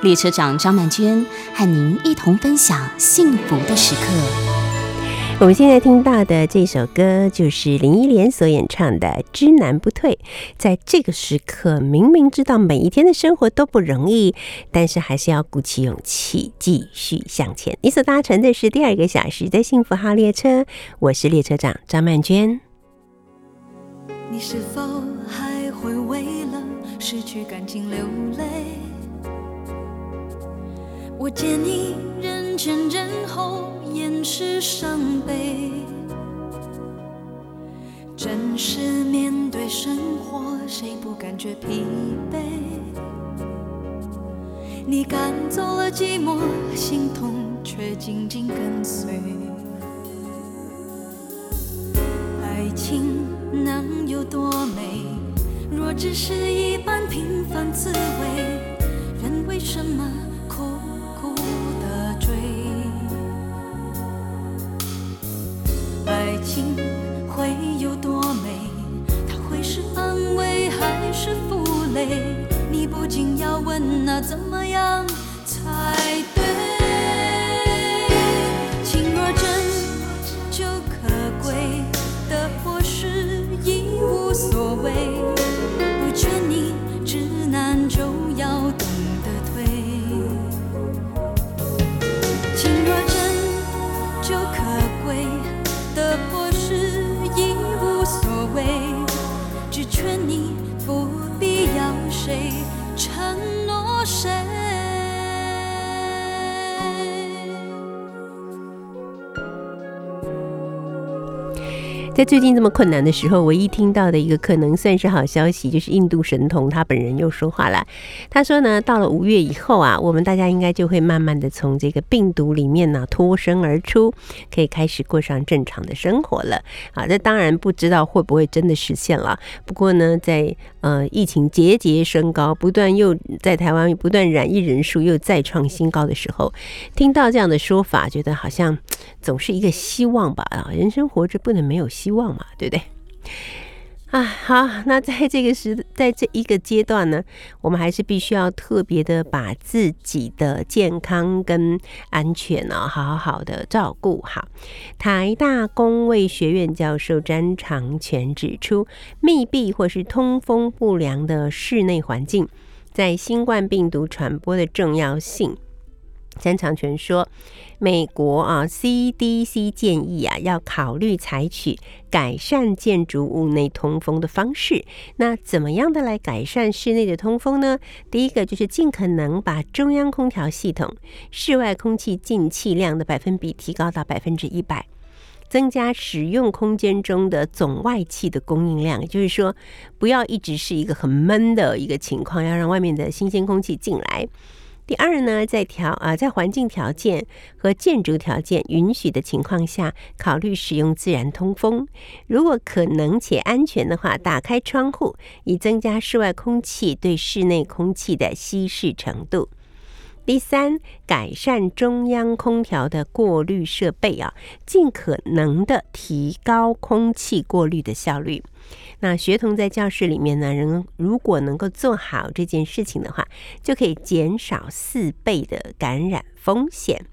列车长张曼娟和您一同分享幸福的时刻。我们现在听到的这首歌就是林忆莲所演唱的《知难不退》。在这个时刻，明明知道每一天的生活都不容易，但是还是要鼓起勇气继续向前。你所搭乘的是第二个小时的幸福号列车，我是列车长张曼娟。你是否还会为了失去感情流泪？我见你人前人后掩饰伤悲，真实面对生活，谁不感觉疲惫？你赶走了寂寞，心痛却紧紧跟随。爱情能有多美？若只是一般平凡滋味，人为什么？怎么样在最近这么困难的时候，唯一听到的一个可能算是好消息，就是印度神童他本人又说话了。他说呢，到了五月以后啊，我们大家应该就会慢慢的从这个病毒里面呢脱身而出，可以开始过上正常的生活了。啊，这当然不知道会不会真的实现了。不过呢，在呃疫情节节升高，不断又在台湾不断染疫人数又再创新高的时候，听到这样的说法，觉得好像 总是一个希望吧。啊，人生活着不能没有希。希望嘛，对不对？啊，好，那在这个时，在这一个阶段呢，我们还是必须要特别的把自己的健康跟安全呢，好好的照顾好。台大公卫学院教授詹长全指出，密闭或是通风不良的室内环境，在新冠病毒传播的重要性。詹长全说。美国啊，CDC 建议啊，要考虑采取改善建筑物内通风的方式。那怎么样的来改善室内的通风呢？第一个就是尽可能把中央空调系统室外空气进气量的百分比提高到百分之一百，增加使用空间中的总外气的供应量。也就是说，不要一直是一个很闷的一个情况，要让外面的新鲜空气进来。第二呢，在条啊，在环境条件和建筑条件允许的情况下，考虑使用自然通风。如果可能且安全的话，打开窗户，以增加室外空气对室内空气的稀释程度。第三，改善中央空调的过滤设备啊，尽可能的提高空气过滤的效率。那学童在教室里面呢，人如果能够做好这件事情的话，就可以减少四倍的感染风险。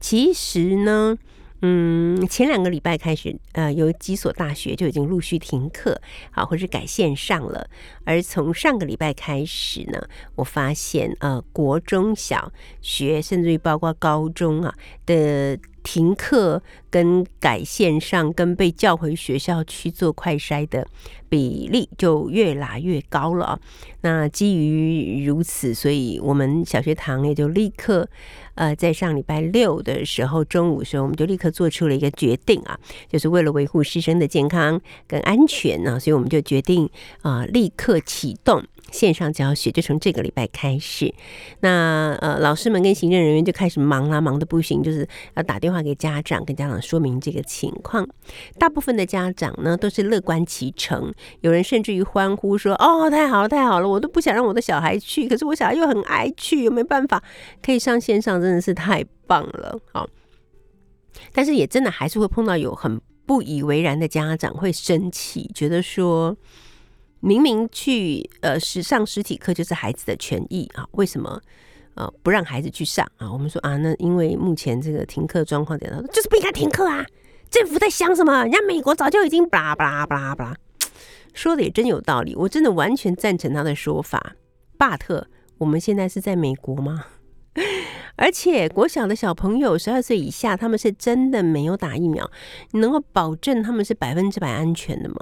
其实呢。嗯，前两个礼拜开始，呃，有几所大学就已经陆续停课，啊，或是改线上了。而从上个礼拜开始呢，我发现，呃，国中小学，甚至于包括高中啊的停课、跟改线上、跟被叫回学校去做快筛的比例就越来越高了。那基于如此，所以我们小学堂也就立刻。呃，在上礼拜六的时候，中午的时候，我们就立刻做出了一个决定啊，就是为了维护师生的健康跟安全呢，所以我们就决定啊，立刻启动线上教学就从这个礼拜开始，那呃，老师们跟行政人员就开始忙啦，忙得不行，就是要打电话给家长，跟家长说明这个情况。大部分的家长呢都是乐观其成，有人甚至于欢呼说：“哦，太好了，太好了！我都不想让我的小孩去，可是我小孩又很爱去，又没办法可以上线上，真的是太棒了。”好，但是也真的还是会碰到有很不以为然的家长会生气，觉得说。明明去呃上实体课就是孩子的权益啊，为什么呃不让孩子去上啊？我们说啊，那因为目前这个停课状况，样，就是不应该停课啊！政府在想什么？人家美国早就已经巴拉巴拉巴拉巴拉，说的也真有道理，我真的完全赞成他的说法。巴特，我们现在是在美国吗？而且国小的小朋友十二岁以下，他们是真的没有打疫苗，你能够保证他们是百分之百安全的吗？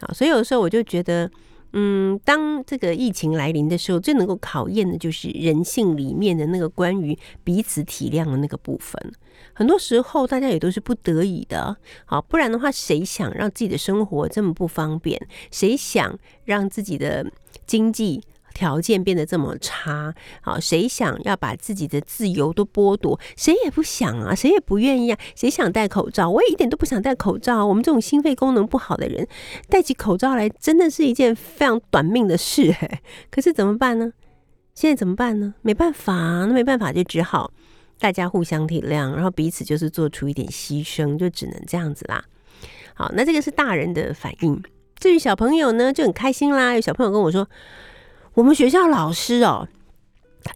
好，所以有时候我就觉得，嗯，当这个疫情来临的时候，最能够考验的就是人性里面的那个关于彼此体谅的那个部分。很多时候，大家也都是不得已的，好，不然的话，谁想让自己的生活这么不方便？谁想让自己的经济？条件变得这么差，好，谁想要把自己的自由都剥夺？谁也不想啊，谁也不愿意啊。谁想戴口罩？我也一点都不想戴口罩。我们这种心肺功能不好的人，戴起口罩来真的是一件非常短命的事。可是怎么办呢？现在怎么办呢？没办法，那没办法，就只好大家互相体谅，然后彼此就是做出一点牺牲，就只能这样子啦。好，那这个是大人的反应。至于小朋友呢，就很开心啦。有小朋友跟我说。我们学校老师哦，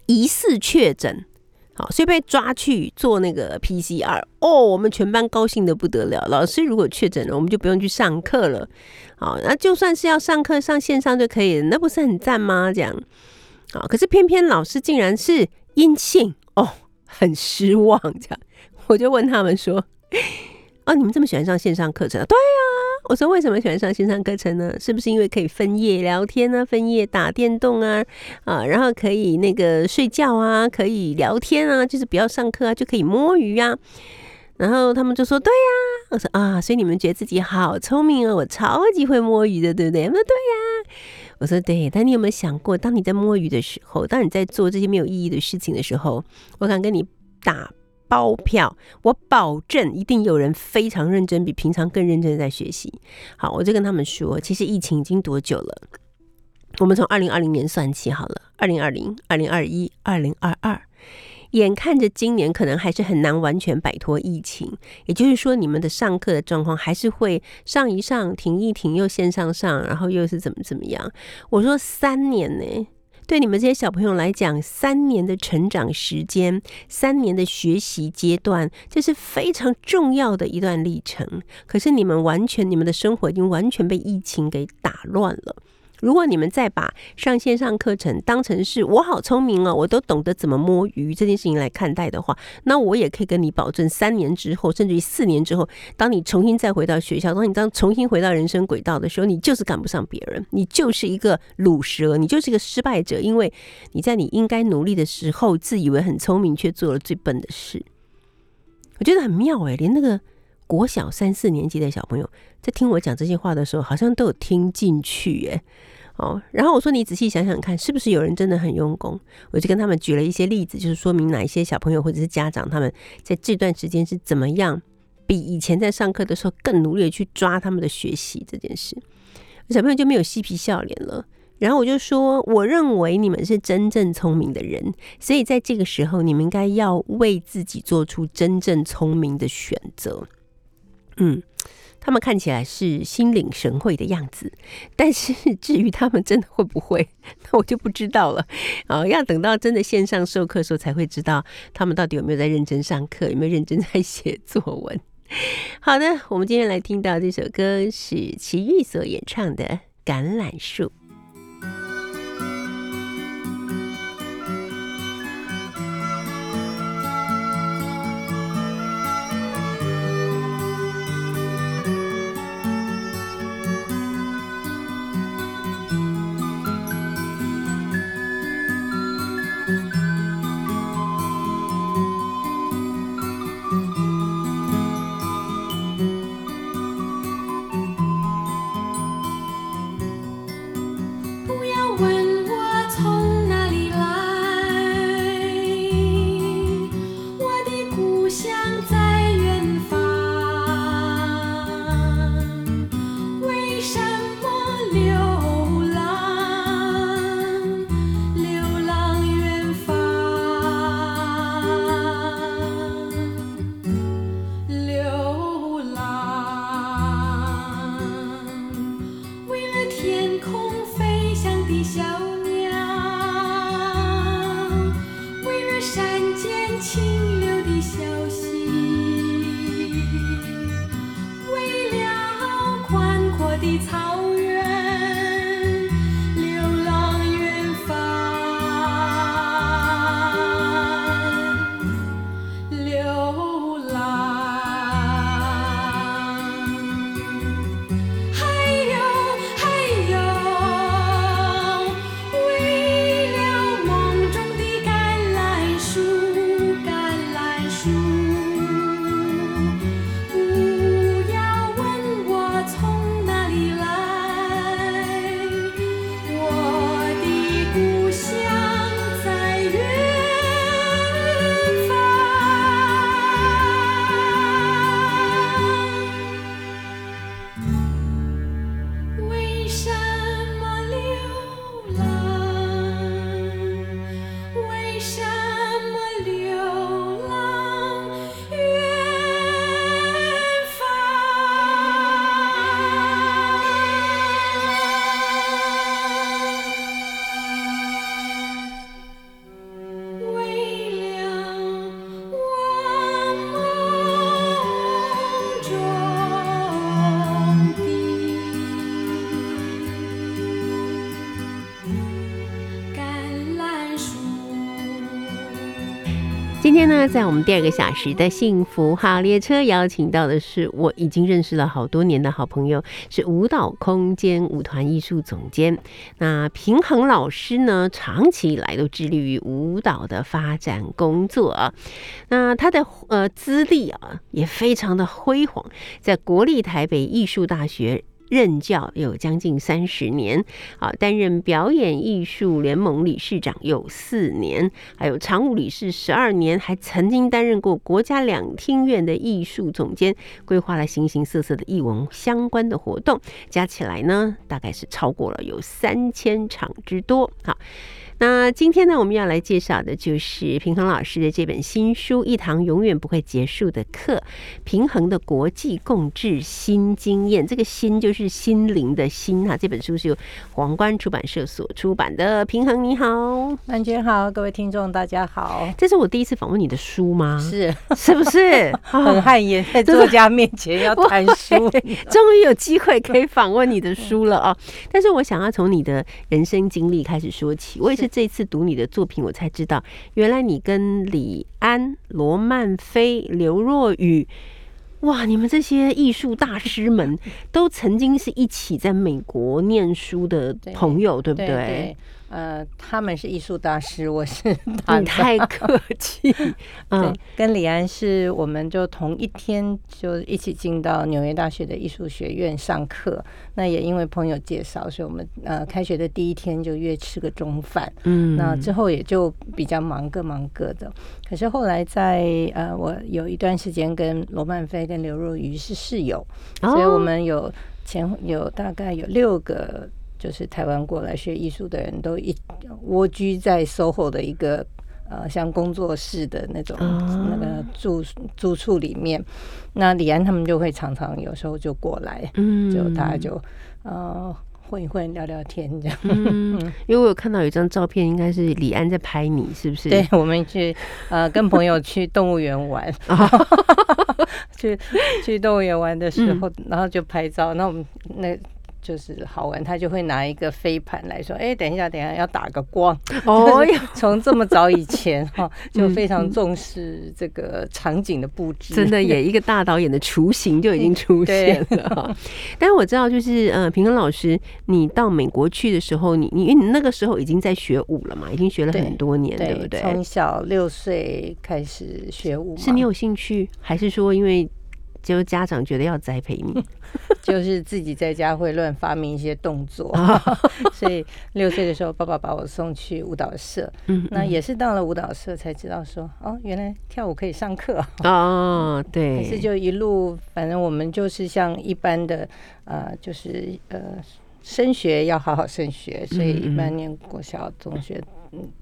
疑似确诊，好，所以被抓去做那个 PCR 哦。我们全班高兴的不得了。老师如果确诊了，我们就不用去上课了。好，那就算是要上课上线上就可以了，那不是很赞吗？这样，好，可是偏偏老师竟然是阴性哦，很失望。这样，我就问他们说：“哦，你们这么喜欢上线上课程？”对呀。我说为什么喜欢上线上课程呢？是不是因为可以分夜聊天呢？分夜打电动啊啊，然后可以那个睡觉啊，可以聊天啊，就是不要上课啊，就可以摸鱼啊。然后他们就说对呀。我说啊，所以你们觉得自己好聪明哦，我超级会摸鱼的，对不对？他说对呀。我说对，但你有没有想过，当你在摸鱼的时候，当你在做这些没有意义的事情的时候，我敢跟你打。包票，我保证一定有人非常认真，比平常更认真在学习。好，我就跟他们说，其实疫情已经多久了？我们从二零二零年算起好了，二零二零、二零二一、二零二二，眼看着今年可能还是很难完全摆脱疫情。也就是说，你们的上课的状况还是会上一上，停一停，又线上上，然后又是怎么怎么样？我说三年呢。对你们这些小朋友来讲，三年的成长时间，三年的学习阶段，这是非常重要的一段历程。可是你们完全，你们的生活已经完全被疫情给打乱了。如果你们再把上线上课程当成是我好聪明哦，我都懂得怎么摸鱼这件事情来看待的话，那我也可以跟你保证，三年之后，甚至于四年之后，当你重新再回到学校，当你当重新回到人生轨道的时候，你就是赶不上别人，你就是一个卤蛇，你就是一个失败者，因为你在你应该努力的时候，自以为很聪明，却做了最笨的事。我觉得很妙哎，连那个国小三四年级的小朋友在听我讲这些话的时候，好像都有听进去耶。哦，然后我说你仔细想想看，是不是有人真的很用功？我就跟他们举了一些例子，就是说明哪一些小朋友或者是家长，他们在这段时间是怎么样比以前在上课的时候更努力的去抓他们的学习这件事。小朋友就没有嬉皮笑脸了。然后我就说，我认为你们是真正聪明的人，所以在这个时候，你们应该要为自己做出真正聪明的选择。嗯。他们看起来是心领神会的样子，但是至于他们真的会不会，那我就不知道了。啊，要等到真的线上授课的时候才会知道，他们到底有没有在认真上课，有没有认真在写作文。好的，我们今天来听到这首歌是齐豫所演唱的《橄榄树》。草在我们第二个小时的幸福号列车，邀请到的是我已经认识了好多年的好朋友，是舞蹈空间舞团艺术总监。那平衡老师呢，长期以来都致力于舞蹈的发展工作啊。那他的呃资历啊，也非常的辉煌，在国立台北艺术大学。任教有将近三十年，啊，担任表演艺术联盟理事长有四年，还有常务理事十二年，还曾经担任过国家两厅院的艺术总监，规划了形形色色的艺文相关的活动，加起来呢，大概是超过了有三千场之多，好。那今天呢，我们要来介绍的就是平衡老师的这本新书《一堂永远不会结束的课》，平衡的国际共治新经验。这个“心”就是心灵的“心”哈。这本书是由皇冠出版社所出版的。平衡你好，曼娟好，各位听众大家好。这是我第一次访问你的书吗？是，是不是 很汗颜，在作家面前要 谈书，终于有机会可以访问你的书了啊！但是我想要从你的人生经历开始说起，我也是。这次读你的作品，我才知道，原来你跟李安、罗曼菲、刘若雨，哇，你们这些艺术大师们，都曾经是一起在美国念书的朋友，对不对？呃，他们是艺术大师，我是 你太客气。嗯，跟李安是我们就同一天就一起进到纽约大学的艺术学院上课。那也因为朋友介绍，所以我们呃开学的第一天就约吃个中饭。嗯，那之后也就比较忙，各忙各的。可是后来在呃，我有一段时间跟罗曼菲跟刘若愚是室友，所以我们有前有大概有六个。就是台湾过来学艺术的人都一蜗居在 SOHO 的一个呃像工作室的那种那个住住处里面，那李安他们就会常常有时候就过来，嗯，就大家就呃混一混聊聊天这样。嗯，因为我有看到有一张照片，应该是李安在拍你，是不是？对，我们去呃跟朋友去动物园玩 去去动物园玩的时候，然后就拍照，那我们那。就是好玩，他就会拿一个飞盘来说：“哎，等一下，等一下，要打个光。” 哦，从这么早以前哈，就非常重视这个场景的布置。真的，也 一个大导演的雏形就已经出现了哈。但是我知道，就是呃，平衡老师，你到美国去的时候，你你因为你那个时候已经在学舞了嘛，已经学了很多年，对不对？从小六岁开始学舞，是你有兴趣，还是说因为？就家长觉得要栽培你，就是自己在家会乱发明一些动作，所以六岁的时候，爸爸把我送去舞蹈社。嗯，那也是到了舞蹈社才知道说，哦，原来跳舞可以上课哦，对。可是就一路，反正我们就是像一般的，呃，就是呃，升学要好好升学，所以一般念国小、中学。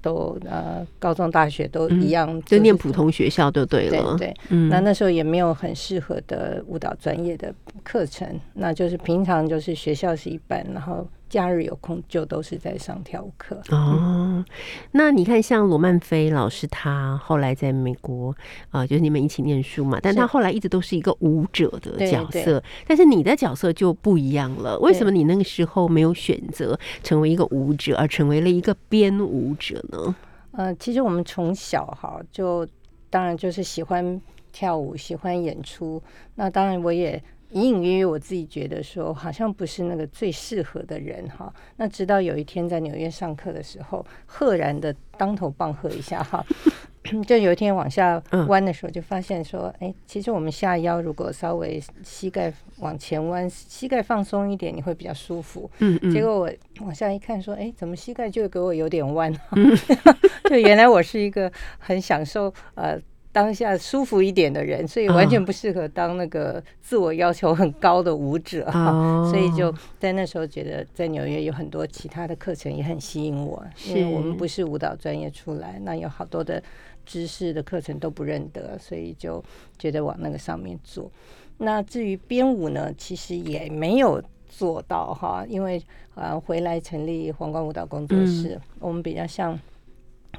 都呃，高中、大学都一样，就念普通学校就对了。对，那那时候也没有很适合的舞蹈专业的课程，那就是平常就是学校是一般，然后。假日有空就都是在上跳舞课哦。那你看，像罗曼菲老师，他后来在美国啊，就是你们一起念书嘛，但他后来一直都是一个舞者的角色。但是你的角色就不一样了，为什么你那个时候没有选择成为一个舞者，而成为了一个编舞者呢？呃，其实我们从小哈就当然就是喜欢跳舞，喜欢演出。那当然我也。隐隐约约，我自己觉得说，好像不是那个最适合的人哈。那直到有一天在纽约上课的时候，赫然的当头棒喝一下哈，就有一天往下弯的时候，就发现说，哎，其实我们下腰如果稍微膝盖往前弯，膝盖放松一点，你会比较舒服。嗯嗯。结果我往下一看，说，哎，怎么膝盖就给我有点弯？就原来我是一个很享受呃。当下舒服一点的人，所以完全不适合当那个自我要求很高的舞者哈。所以就在那时候觉得，在纽约有很多其他的课程也很吸引我，因为我们不是舞蹈专业出来，那有好多的知识的课程都不认得，所以就觉得往那个上面做。那至于编舞呢，其实也没有做到哈，因为啊回来成立皇冠舞蹈工作室，我们比较像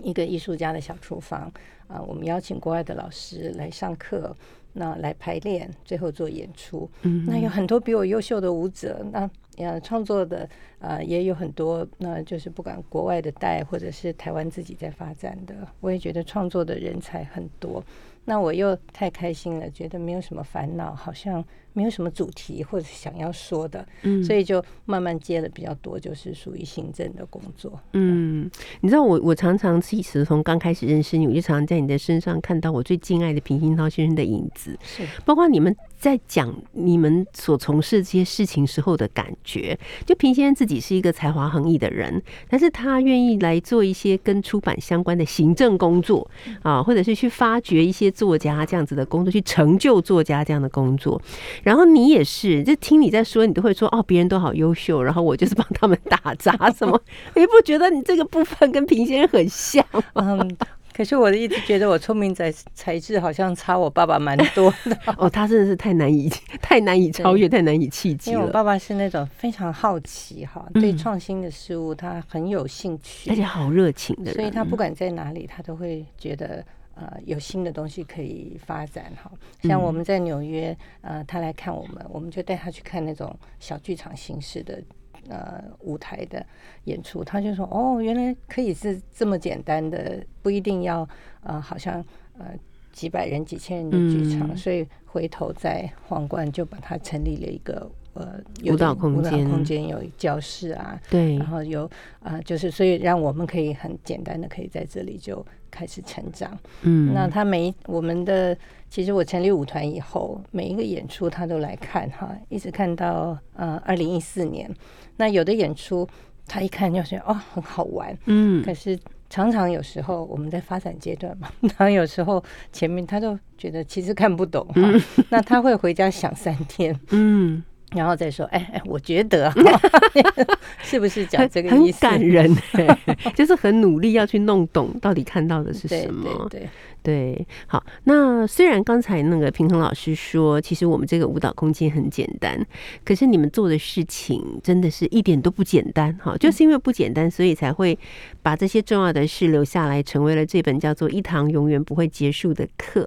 一个艺术家的小厨房。啊，我们邀请国外的老师来上课，那来排练，最后做演出。嗯，那有很多比我优秀的舞者，那呃，创作的呃也有很多，那就是不管国外的带，或者是台湾自己在发展的，我也觉得创作的人才很多。那我又太开心了，觉得没有什么烦恼，好像没有什么主题或者想要说的，嗯。所以就慢慢接的比较多，就是属于行政的工作。嗯，你知道我我常常其实从刚开始认识你，我就常常在你的身上看到我最敬爱的平鑫涛先生的影子，是。包括你们在讲你们所从事这些事情时候的感觉。就平先生自己是一个才华横溢的人，但是他愿意来做一些跟出版相关的行政工作啊，或者是去发掘一些作家这样子的工作，去成就作家这样的工作。然后你也是，就听你在说，你都会说哦，别人都好优秀，然后我就是帮他们打杂什么。你不觉得你这个部分跟平先生很像吗？嗯，可是我一直觉得我聪明才才智好像差我爸爸蛮多的，哦，他真的是太难以 太难以超越，太难以企及了。因为我爸爸是那种非常好奇哈，嗯对创新的事物他很有兴趣，而且好热情的人，所以他不管在哪里，他都会觉得呃有新的东西可以发展哈。像我们在纽约，呃，他来看我们，我们就带他去看那种小剧场形式的。呃，舞台的演出，他就说：“哦，原来可以是这么简单的，不一定要呃，好像呃几百人、几千人的剧场。嗯所以回头在皇冠就把它成立了一个呃舞蹈点舞蹈空间空间有教室啊，对然后有啊、呃就是所以让我们可以很简单的可以在这里就开始成长。嗯，那他每一我们的其实我成立舞团以后，每一个演出他都来看哈，一直看到呃二零一四年。那有的演出他一看就觉得哦很好玩，嗯。可是常常有时候我们在发展阶段嘛，然后有时候前面他都觉得其实看不懂哈，那他会回家想三天，嗯，然后再说，哎哎，我觉得啊 是不是讲很很这个意思？感人欸，就是很努力要去弄懂到底看到的是什么。对对，对，好，那虽然刚才那个平衡老师说，其实我们这个舞蹈空间很简单，可是你们做的事情真的是一点都不简单，哈，就是因为不简单，所以才会把这些重要的事留下来，成为了这本叫做《一堂永远不会结束的课》。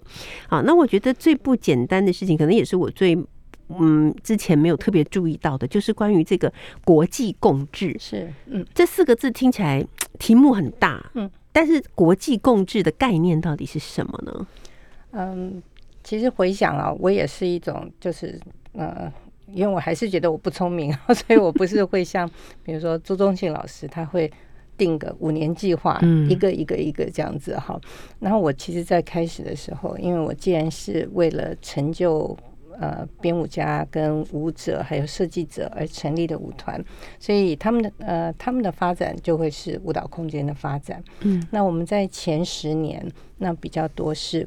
好，那我觉得最不简单的事情，可能也是我最。嗯，之前没有特别注意到的，就是关于这个国际共治是嗯。这四个字，听起来 题目很大，嗯，但是国际共治的概念到底是什么呢？嗯，其实回想啊，我也是一种，就是呃，因为我还是觉得我不聪明，所以我不是会像比如说朱宗庆老师，他会定个五年计划，嗯一个一个一个这样子哈。然后我其实，在开始的时候，因为我既然是为了成就。呃，编舞家跟舞者还有设计者而成立的舞团，所以他们的呃他们的发展就会是舞蹈空间的发展。嗯，那我们在前十年，那比较多是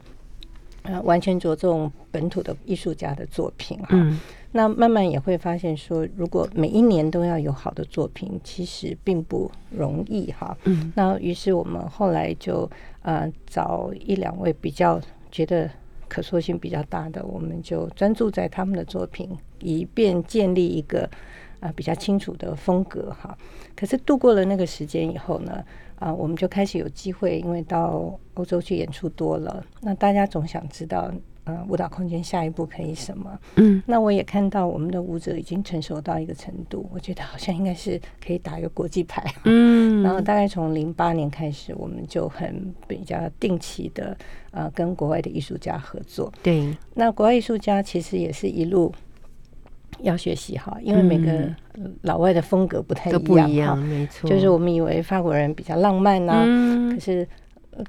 呃完全着重本土的艺术家的作品哈。嗯那慢慢也会发现说，如果每一年都要有好的作品，其实并不容易哈。嗯那于是我们后来就呃找一两位比较觉得可塑性比较大的，我们就专注在他们的作品，以便建立一个啊、比较清楚的风格哈。可是度过了那个时间以后呢，啊、我们就开始有机会，因为到欧洲去演出多了，那大家总想知道。呃，舞蹈空间下一步可以什么？嗯那我也看到我们的舞者已经成熟到一个程度，我觉得好像应该是可以打一个国际牌。嗯 然后大概从零八年开始，我们就很比较定期的呃跟国外的艺术家合作。对，那国外艺术家其实也是一路要学习哈，因为每个嗯老外的风格不太都一样不一样，没错，就是我们以为法国人比较浪漫呐、可嗯是呃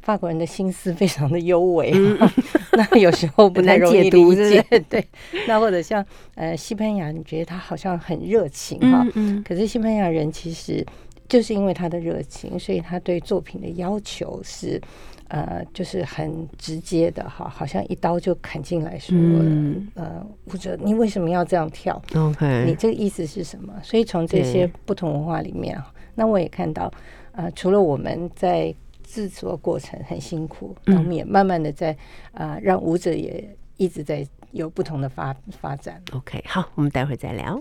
法国人的心思非常的优美，那有时候不太容易理解。对，那或者像呃西班牙，你觉得他好像很热情哈，嗯嗯可是西班牙人其实就是因为他的热情，所以他对作品的要求是。呃，就是很直接的哈，好像一刀就砍进来说，嗯呃，或者你为什么要这样跳？你，OK，你这个意思是什么？所以从这些不同文化里面啊，那我也看到，呃，除了我们在制作过程很辛苦，我们也慢慢的在啊、呃让舞者也一直在有不同的发发展。OK，好，我们待会儿再聊。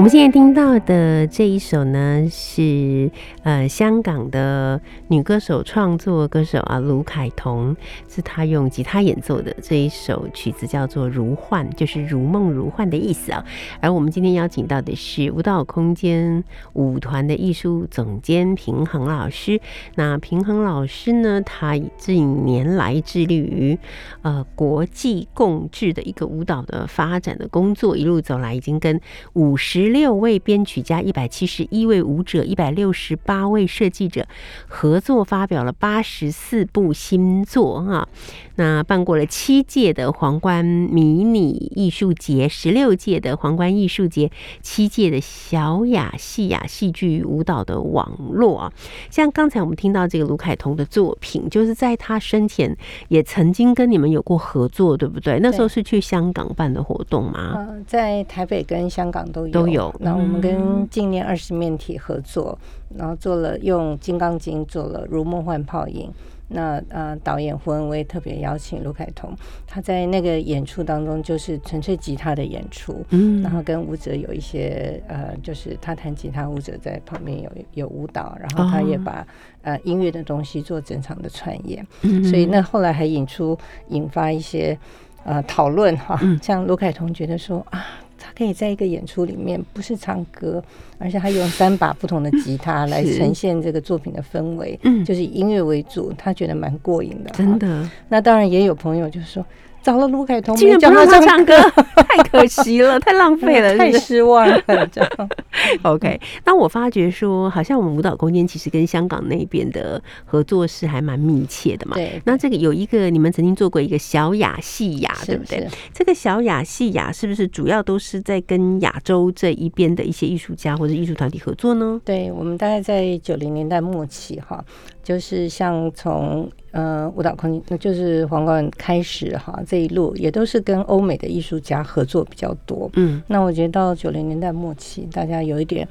我们现在听到的这一首呢，是呃香港的女歌手创作歌手啊卢凯彤，是她用吉他演奏的这一首曲子叫做《如幻》，就是如梦如幻的意思啊。而我们今天邀请到的是舞蹈空间舞团的艺术总监平衡老师。那平衡老师呢，他近年来致力于呃国际共治的一个舞蹈的发展的工作，一路走来已经跟五十。六位编曲家、一百七十一位舞者、一百六十八位设计者合作发表了八十四部新作哈。那办过了七届的皇冠迷你艺术节、十六届的皇冠艺术节、七届的小雅戏雅戏剧舞蹈的网络啊。像刚才我们听到这个卢凯彤的作品，就是在他生前也曾经跟你们有过合作，对不对？那时候是去香港办的活动吗？嗯，在台北跟香港都有都有。那我们跟纪念二十面体合作，然后做了用金刚经做了如梦幻泡影。那呃，导演胡文威特别邀请卢凯彤，他在那个演出当中就是纯粹吉他的演出，嗯，然后跟舞者有一些呃，就是他弹吉他，舞者在旁边有有舞蹈，然后他也把呃音乐的东西做整场的串演，所以那后来还引出引发一些呃讨论哈，像卢凯彤觉得说啊。他可以在一个演出里面，不是唱歌，而且他用三把不同的吉他来 呈现这个作品的氛围，嗯，就是以音乐为主，他觉得蛮过瘾的，真的。那当然也有朋友就是说。找了卢凯彤，竟然不让他唱歌，太可惜了，太浪费了，太失望了。这样，OK。那我发觉说，好像我们舞蹈空间其实跟香港那边的合作是还蛮密切的嘛。对。那这个有一个，你们曾经做过一个小雅戏雅，对不对？这个小雅戏雅是不是主要都是在跟亚洲这一边的一些艺术家或者艺术团体合作呢？对，我们大概在九零年代末期哈。就是像从呃舞蹈空间，就是皇冠开始哈，这一路也都是跟欧美的艺术家合作比较多。嗯，那我觉得到九零年代末期，大家有一点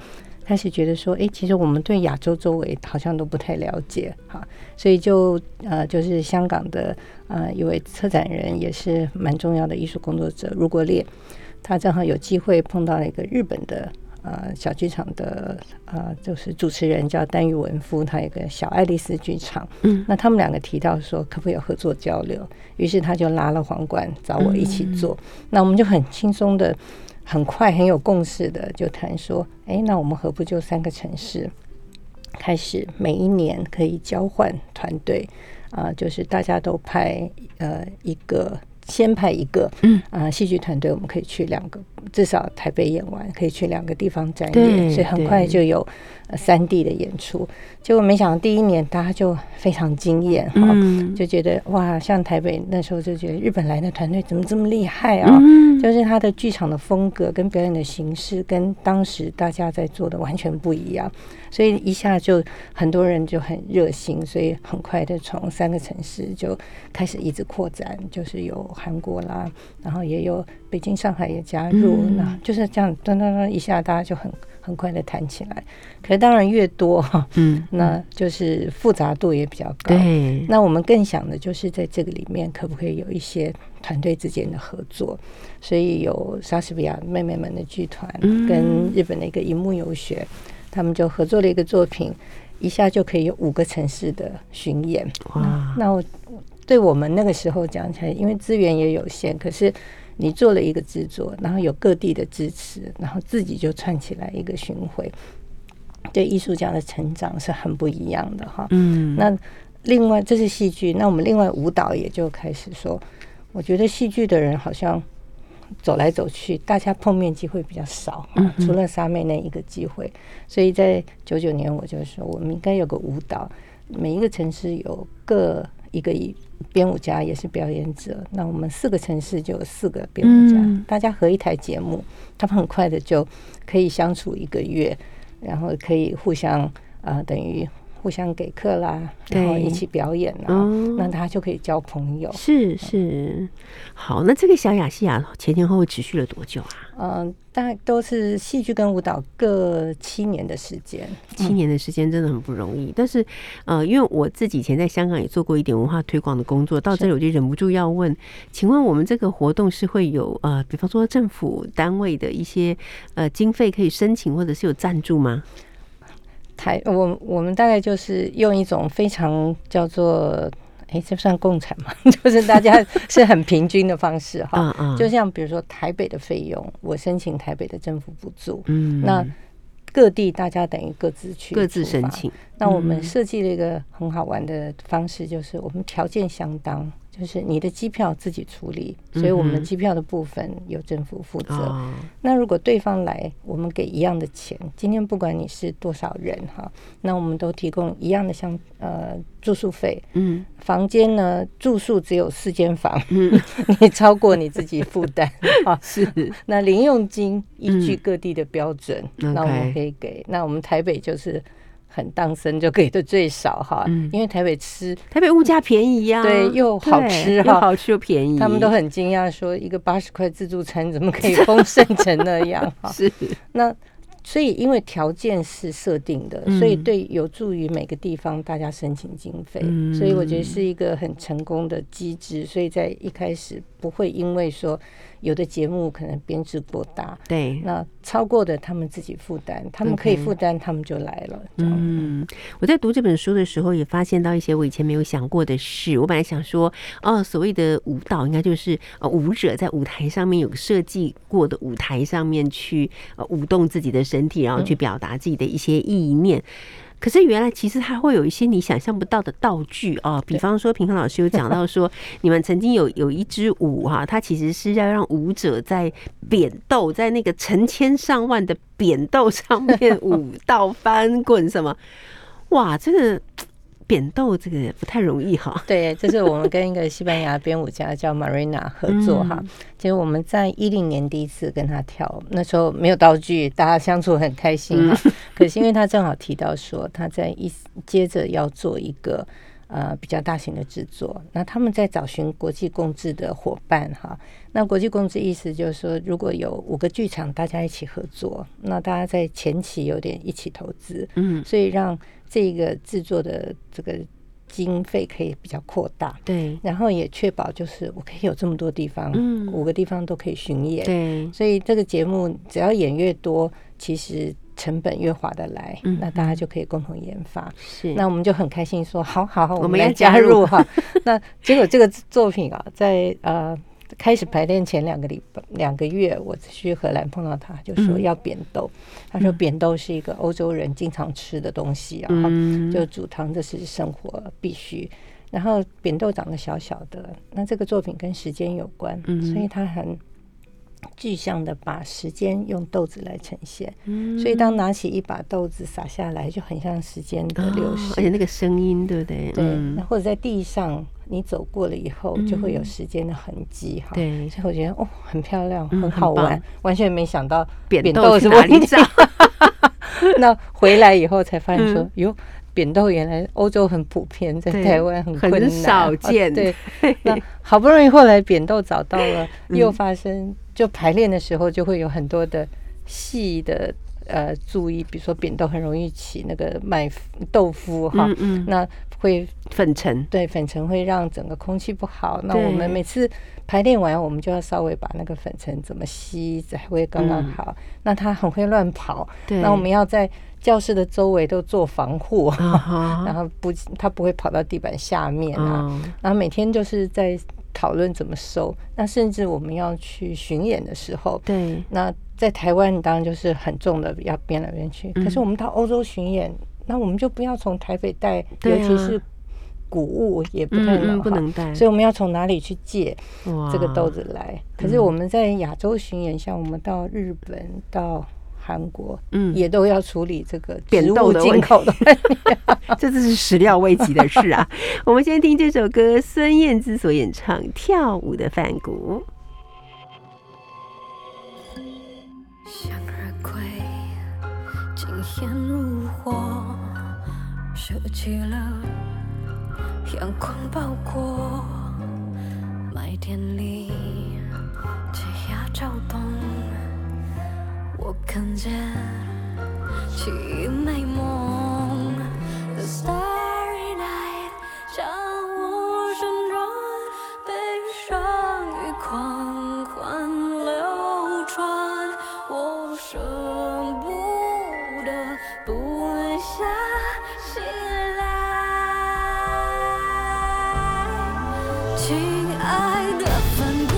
开始觉得说，哎，其实我们对亚洲周围好像都不太了解哈，所以就呃，就是香港的呃一位策展人，也是蛮重要的艺术工作者，如果烈，他正好有机会碰到了一个日本的。呃，小剧场的呃，就是主持人叫丹玉文夫，他有个小爱丽丝剧场。嗯，那他们两个提到说，可不可以有合作交流？于是他就拉了皇冠找我一起做。那我们就很轻松的、很快、很有共识的就谈说，哎，那我们何不就三个城市开始每一年可以交换团队啊？就是大家都派呃一个。先派一个，嗯。啊，戏剧团队，我们可以去两个，至少台北演完，可以去两个地方展演，所以很快就有三 D 的演出。结果没想到第一年大家就非常惊艳哈，就觉得哇，像台北那时候就觉得日本来的团队怎么这么厉害啊？就是他的剧场的风格跟表演的形式跟当时大家在做的完全不一样，所以一下就很多人就很热心，所以很快的从三个城市就开始一直扩展，就是有韩国啦，然后也有北京、上海也加入，那就是这样，噔噔噔一下大家就很。很快的谈起来，可是当然越多哈，嗯，那就是复杂度也比较高。对，那我们更想的就是在这个里面可不可以有一些团队之间的合作？所以有莎士比亚妹妹们的剧团跟日本的一个荧幕游学，他们就合作了一个作品，一下就可以有五个城市的巡演。哇，那我对我们那个时候讲起来，因为资源也有限，可是。你做了一个制作，然后有各地的支持，然后自己就串起来一个巡回，对艺术家的成长是很不一样的哈。嗯，那另外这是戏剧，那我们另外舞蹈也就开始说，我觉得戏剧的人好像走来走去，大家碰面机会比较少，除了沙妹那一个机会，所以在九九年我就说，我们应该有个舞蹈，每一个城市有各一个。编舞家也是表演者，那我们四个城市就有四个编舞家，大家合一台节目，他们很快的就可以相处一个月，然后可以互相啊，等于互相给课啦，然后对一起表演啦，哦那他就可以交朋友。是是，好，那这个小雅西亚前前后后持续了多久啊？嗯，大概都是戏剧跟舞蹈各七年的时间。七年的时间真的很不容易，但是呃，因为我自己以前在香港也做过一点文化推广的工作，到这里我就忍不住要问，请问我们这个活动是会有呃，比方说政府单位的一些呃经费可以申请，或者是有赞助吗？台我我们大概就是用一种非常叫做，哎，这算共产吗？就是大家是很平均的方式哈。嗯嗯，就像比如说台北的费用，我申请台北的政府补助，嗯那各地大家等于各自去各自。申请，那我们嗯设计了一个很好玩的方式，就是我们条件相当，就是你的机票自己处理，所以我们嗯哼机票的部分由政府负责。哦，那如果对方来，我们给一样的钱，今天不管你是多少人哈，那我们都提供一样的像呃住宿费，嗯房间呢住宿只有四间房，你超过你自己负担 啊。是那零用金依据嗯各地的标准那我们可以给。那我们台北就是很当生就给的最少哈，嗯。因为台北吃台北物价便宜呀、对又好吃哈。又好吃又便宜，他们都很惊讶，说一个八十块自助餐怎么可以丰盛成那样哈？是。那所以因为条件是设定的，嗯。所以对有助于每个地方大家申请经费，嗯。所以我觉得是一个很成功的机制。所以在一开始不会因为说有的节目可能编制过大，对。那超过的他们自己负担，他们可以负担，他们就来了。嗯，我在读这本书的时候，也发现到一些我以前没有想过的事。我本来想说，哦，所谓的舞蹈应该就是呃舞者在舞台上面有设计过的舞台上面去呃舞动自己的身体，然后去表达自己的一些意念。可是原来其实它会有一些你想象不到的道具哦，比方说平衡老师有讲到说，你们曾经有有一支舞哈、它其实是要让舞者在扁豆，在那个成千上万的扁豆上面舞 蹈翻滚什么，哇，这个扁豆这个不太容易哈。对，这是我们跟一个西班牙编舞家叫 Marina 合作哈。其实我们在一零年第一次跟他跳，那时候没有道具，大家相处很开心哈。可是因为他正好提到说，他在一接着要做一个呃比较大型的制作，那他们在找寻国际共治的伙伴哈。那国际共治意思就是说，如果有五个剧场大家一起合作，那大家在前期有点一起投资，嗯，所以让这个制作的这个经费可以比较扩大，对。然后也确保就是我可以有这么多地方，嗯。五个地方都可以巡演，对，所以这个节目只要演越多，其实成本越划得来，嗯那大家就可以共同研发。是那我们就很开心说，好好好，我们来加加入入哈。那结果这个作品啊，在呃开始排练前两个礼拜两个月，我去荷兰碰到他，就说嗯要扁豆。他说扁豆是一个欧洲人经常吃的东西啊，嗯就煮汤这是生活必须。然后扁豆长得小小的，那这个作品跟时间有关，嗯所以他很具象的把时间用豆子来呈现。嗯所以当拿起一把豆子撒下来，就很像时间的流哦逝。而且那个声音对不对？对，嗯那或者在地上你走过了以后，就会有时间的痕迹哈。对所以我觉得哦，很漂亮，嗯很好玩完全没想到扁豆豆是去哪里问题找？那回来以后才发现说嗯，哟。扁豆原来欧洲很普遍，在台湾很很困难，少啊见对，那好不容易后来扁豆找到了，嗯。又发生就排练的时候就会有很多的细的呃注意，比如说扁豆很容易起那个麦豆腐哈，嗯嗯，那会粉尘。对粉尘会让整个空气不好。那我们每次排练完，我们就要稍微把那个粉尘怎么吸才会刚刚好。那它很会乱跑，嗯对，那我们要在教室的周围都做防护，然后不他不会跑到地板下面啊。哦然后每天就是在讨论怎么收。那甚至我们要去巡演的时候，对。那在台湾当然就是很重的要编来编去，嗯。可是我们到欧洲巡演，那我们就不要从台北带，啊。尤其是谷物也不太嗯嗯能不能带。所以我们要从哪里去借哇。这个豆子来？可是我们在亚洲巡演，像我们到日本、到韩国，嗯也都要处理这个扁豆进口的问题。这真是始料未及的事啊！我们先听这首歌，孙燕姿所演唱《跳舞的梵谷》。向日葵惊艳如火，收起了阳光包裹，麦田里鸡鸭照动，我看见奇美梦。The starry night 将我旋转，悲伤与狂欢流转，我舍不得不下心来。亲爱的梵谷，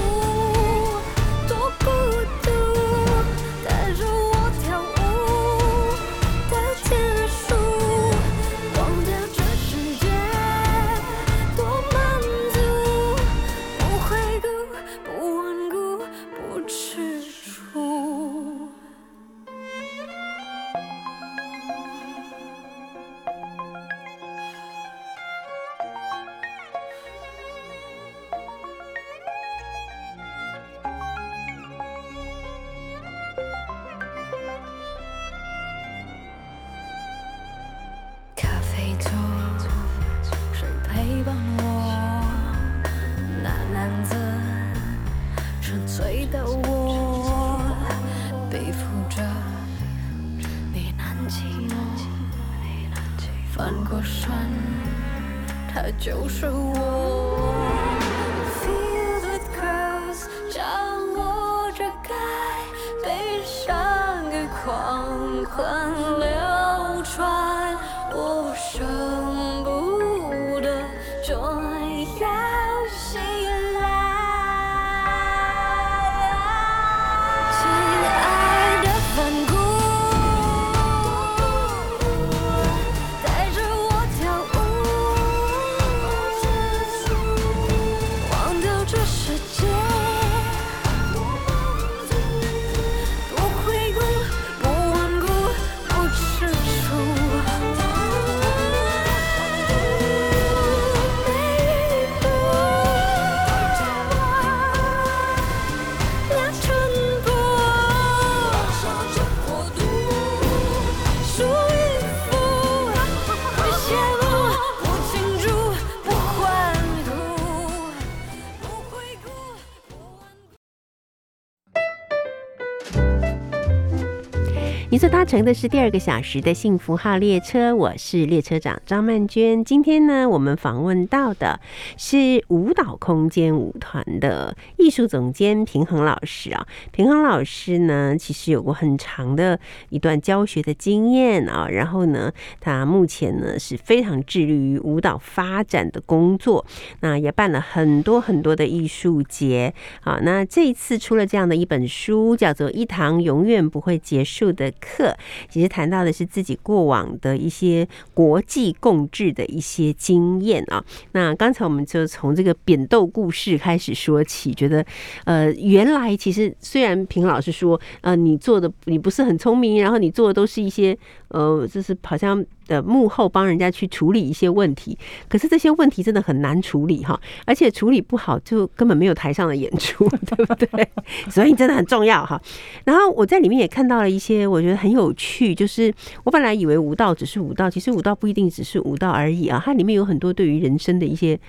搭乘的是第二个小时的幸福号列车，我是列车长张曼娟。今天呢，我们访问到的是舞蹈空间舞团的艺术总监平衡老师啊。平衡老师呢，其实有过很长的一段教学的经验啊，然后呢，他目前呢是非常致力于舞蹈发展的工作，那也办了很多很多的艺术节。好，那这一次出了这样的一本书，叫做《一堂永远不会结束的课》，其实谈到的是自己过往的一些国际共治的一些经验啊。那刚才我们就从这个扁豆故事开始说起，觉得呃，原来其实虽然平老师说，呃，你做的你不是很聪明，然后你做的都是一些呃，就是好像呃幕后帮人家去处理一些问题，可是这些问题真的很难处理哈，而且处理不好就根本没有台上的演出，对不对？所以真的很重要哈。然后我在里面也看到了一些我觉得很有趣，就是我本来以为舞蹈只是舞蹈，其实舞蹈不一定只是舞蹈而已啊，它里面有很多对于人生的一些。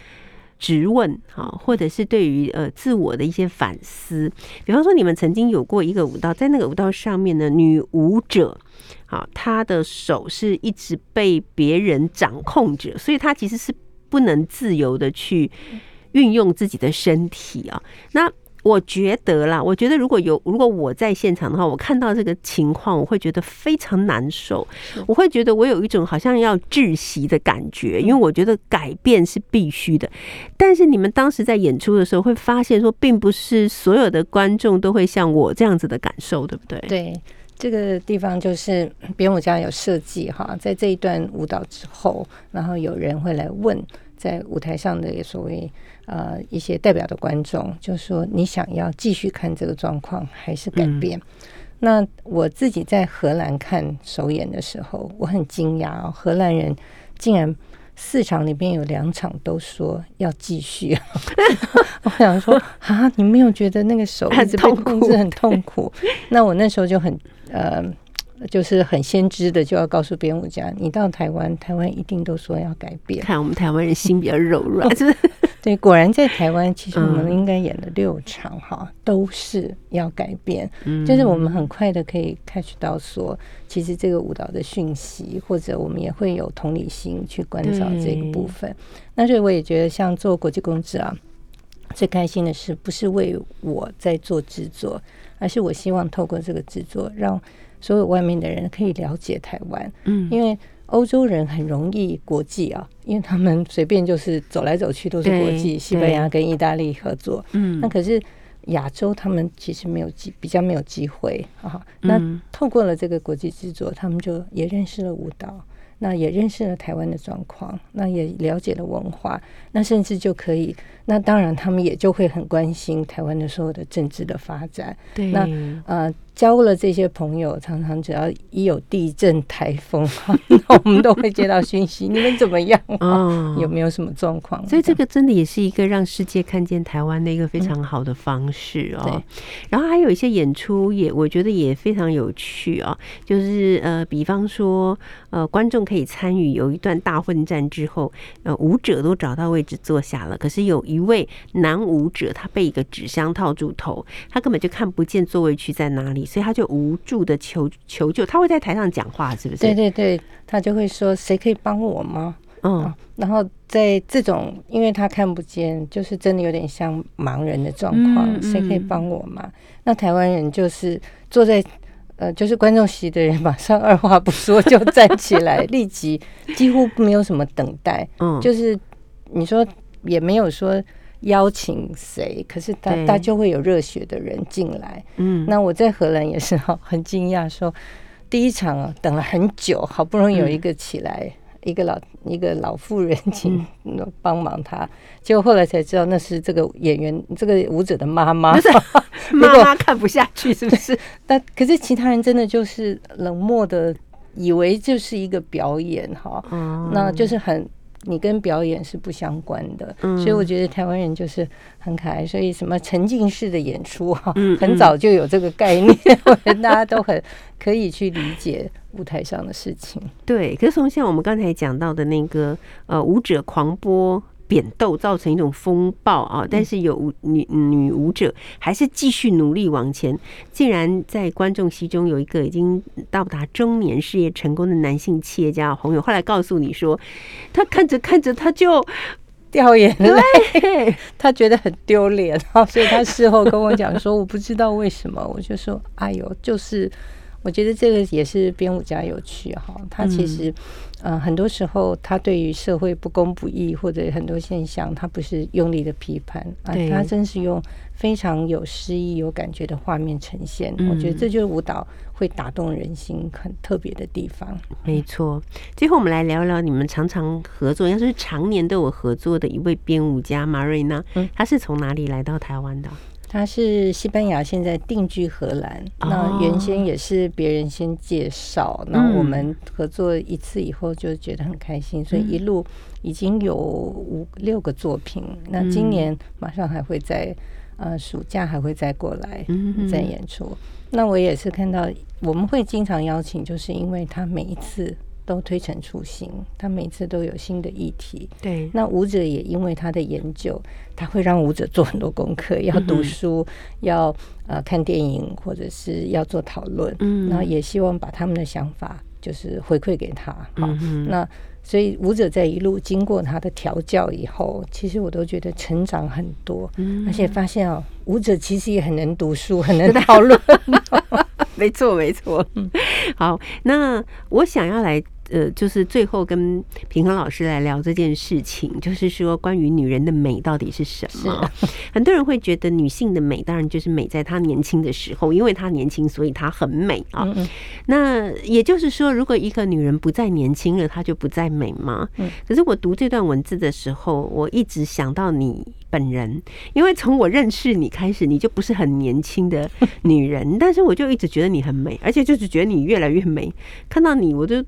质问啊，或者是对于呃自我的一些反思，比方说你们曾经有过一个舞蹈，在那个舞蹈上面呢，女舞者，好，她的手是一直被别人掌控着，所以她其实是不能自由的去运用自己的身体啊。那我觉得啦，我觉得如果有如果我在现场的话，我看到这个情况，我会觉得非常难受，我会觉得我有一种好像要窒息的感觉，因为我觉得改变是必须的。但是你们当时在演出的时候，会发现说，并不是所有的观众都会像我这样子的感受，对不对？对，这个地方就是编舞家有设计哈，在这一段舞蹈之后，然后有人会来问，在舞台上的所谓呃一些代表的观众，就说你想要继续看这个状况，还是改变？那我自己在荷兰看首演的时候，我很惊讶哦，荷兰人竟然。四场里面有两场都说要继续，我想说啊，你没有觉得那个手一直被控制很痛苦？那我那时候就很呃就是很先知的，就要告诉编舞家，你到台湾，台湾一定都说要改变。看我们台湾人心比较柔软，就是？对，果然在台湾，其实我们嗯应该演了六场哈，都是要改变。嗯就是我们很快的可以 catch 到说，其实这个舞蹈的讯息，或者我们也会有同理心去关照这个部分。那所以我也觉得，像做国际公职啊，最开心的是不是为我在做制作，而是我希望透过这个制作，让所有外面的人可以了解台湾。嗯因为欧洲人很容易国际啊，因为他们随便就是走来走去都是国际，西班牙跟意大利合作。嗯那可是亚洲他们其实没有机，比较没有机会啊。那嗯透过了这个国际制作，他们就也认识了舞蹈，那也认识了台湾的状况，那也了解了文化，那甚至就可以，那当然他们也就会很关心台湾的所有的政治的发展。对，那呃，交了这些朋友，常常只要一有地震、台风，那我们都会接到讯息，你们怎么样？哦有没有什么状况？所以这个真的也是一个让世界看见台湾的一个非常好的方式哦。对然后还有一些演出也，我觉得也非常有趣哦。就是呃，比方说呃，观众可以参与有一段大混战之后，呃，舞者都找到位置坐下了，可是有一位男舞者他被一个纸箱套住头，他根本就看不见座位区在哪里，所以他就无助的求求救。他会在台上讲话，是不是？对对对，他就会说：“谁可以帮我吗？”嗯啊，然后在这种，因为他看不见，就是真的有点像盲人的状况，嗯谁可以嗯帮我吗？那台湾人就是坐在呃，就是观众席的人，马上二话不说就站起来，立即几乎没有什么等待，嗯，就是你说也没有说邀请谁，可是他对他就会有热血的人进来。嗯那我在荷兰也是哈，很惊讶说，第一场啊等了很久，好不容易有一个起来，一个老一个老妇人请帮忙他，结果后来才知道那是这个演员这个舞者的妈妈。妈妈看不下去，是不是？但可是其他人真的就是冷漠的，以为就是一个表演哈，嗯那就是很。你跟表演是不相关的，嗯所以我觉得台湾人就是很可爱。所以什么沉浸式的演出哈，嗯很早就有这个概念，我觉得大家都很可以去理解舞台上的事情。对，可是从像我们刚才讲到的那个呃舞者狂波扁豆造成一种风暴啊，但是有舞女女舞者还是继续努力往前，竟然在观众席中有一个已经到达中年事业成功的男性企业家洪勇，后来告诉你说，他看着看着他就掉眼泪，他觉得很丢脸，所以他事后跟我讲说，我不知道为什么，我就说，哎呦，就是我觉得这个也是编舞家有趣哈，他其实，嗯、呃，很多时候他对于社会不公不义或者很多现象，他不是用力的批判啊，他真是用非常有诗意、有感觉的画面呈现，嗯我觉得这就是舞蹈会打动人心很特别的地方。没错。最后我们来聊聊你们常常合作，要是常年都有合作的一位编舞家马瑞娜，嗯她是从哪里来到台湾的？他是西班牙，现在定居荷兰。哦那原先也是别人先介绍，那我们合作一次以后就觉得很开心，所以一路已经有五六个作品。那今年马上还会在呃暑假还会再过来嗯再演出。那我也是看到我们会经常邀请，就是因为他每一次都推陈出新，他每次都有新的议题。对，那舞者也因为他的研究，他会让舞者做很多功课，要嗯读书，要呃看电影，或者是要做讨论。嗯然后也希望把他们的想法就是回馈给他。好，嗯那所以舞者在一路经过他的调教以后，其实我都觉得成长很多，嗯而且发现哦，舞者其实也很能读书，很能 讨论。没错，没错。嗯，好，那我想要来，呃，就是最后跟平衡老师来聊这件事情，就是说关于女人的美到底是什么？很多人会觉得女性的美当然就是美在她年轻的时候，因为她年轻，所以她很美啊。嗯嗯那也就是说，如果一个女人不再年轻了，她就不再美吗？嗯可是我读这段文字的时候，我一直想到你本人，因为从我认识你开始，你就不是很年轻的女人，但是我就一直觉得你很美，而且就是觉得你越来越美。看到你，我就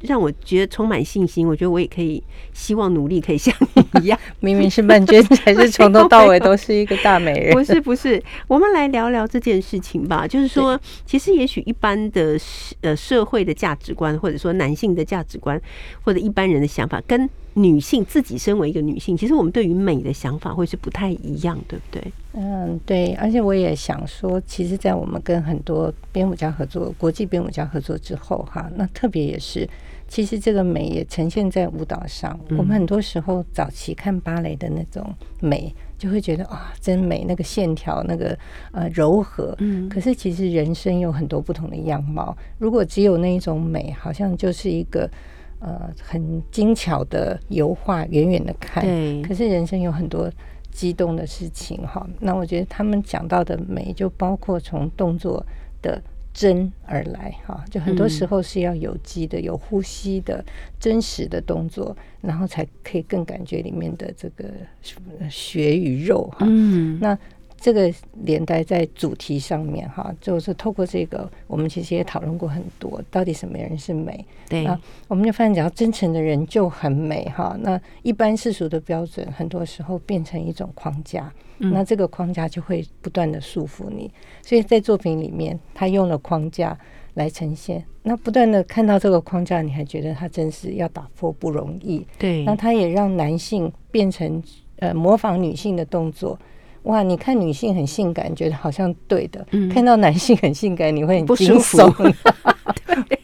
让我觉得充满信心。我觉得我也可以，希望努力可以像你一样。明明是曼娟，还是从头到尾都是一个大美人。不是不是，我们来聊聊这件事情吧。就是说，其实也许一般的呃社会的价值观，或者说男性的价值观，或者一般人的想法，跟女性自己身为一个女性，其实我们对于美的想法会是不太一样，对不对？嗯，对。而且我也想说，其实，在我们跟很多编舞家合作、国际编舞家合作之后，哈，那特别也是，其实这个美也呈现在舞蹈上。我们很多时候早期看芭蕾的那种美，就会觉得啊，真美，那个线条，那个呃柔和。嗯。可是其实人生有很多不同的样貌。如果只有那一种美，好像就是一个。呃，很精巧的油画，远远的看。对。可是人生有很多激动的事情哈。那我觉得他们讲到的美，就包括从动作的真而来哈。就很多时候是要有机的、有呼吸的、真实的动作，然后才可以更感觉里面的这个血与肉哈。嗯。那。这个连带在主题上面哈，就是透过这个，我们其实也讨论过很多，到底什么人是美？对啊，我们就发现，只要真诚的人就很美哈。那一般世俗的标准，很多时候变成一种框架，那这个框架就会不断的束缚你。所以在作品里面，他用了框架来呈现，那不断的看到这个框架，你还觉得他真是要打破不容易。对，那他也让男性变成呃模仿女性的动作。哇！你看女性很性感，觉得好像对的；看到男性很性感，你会很不舒服。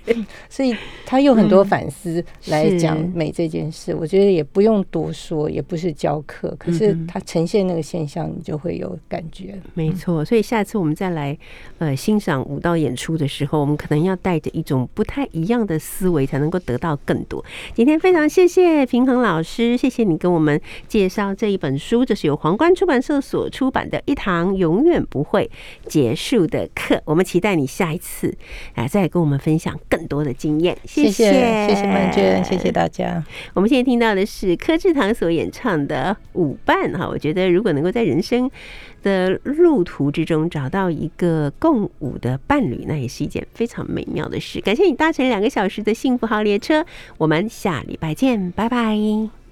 所以他有很多反思来讲美这件事，我觉得也不用多说，也不是教课，可是他呈现那个现象，你就会有感觉。没错，所以下次我们再来呃欣赏舞蹈演出的时候，我们可能要带着一种不太一样的思维，才能够得到更多。今天非常谢谢平衡老师，谢谢你跟我们介绍这一本书，这是由皇冠出版社所出版的一堂永远不会结束的课。我们期待你下一次啊，再跟我们分享更多的。经验，谢谢谢谢曼娟，谢谢大家。我们现在听到的是柯志堂所演唱的舞伴哈，我觉得如果能够在人生的路途之中找到一个共舞的伴侣，那也是一件非常美妙的事。感谢你搭乘两个小时的幸福号列车，我们下礼拜见，拜拜。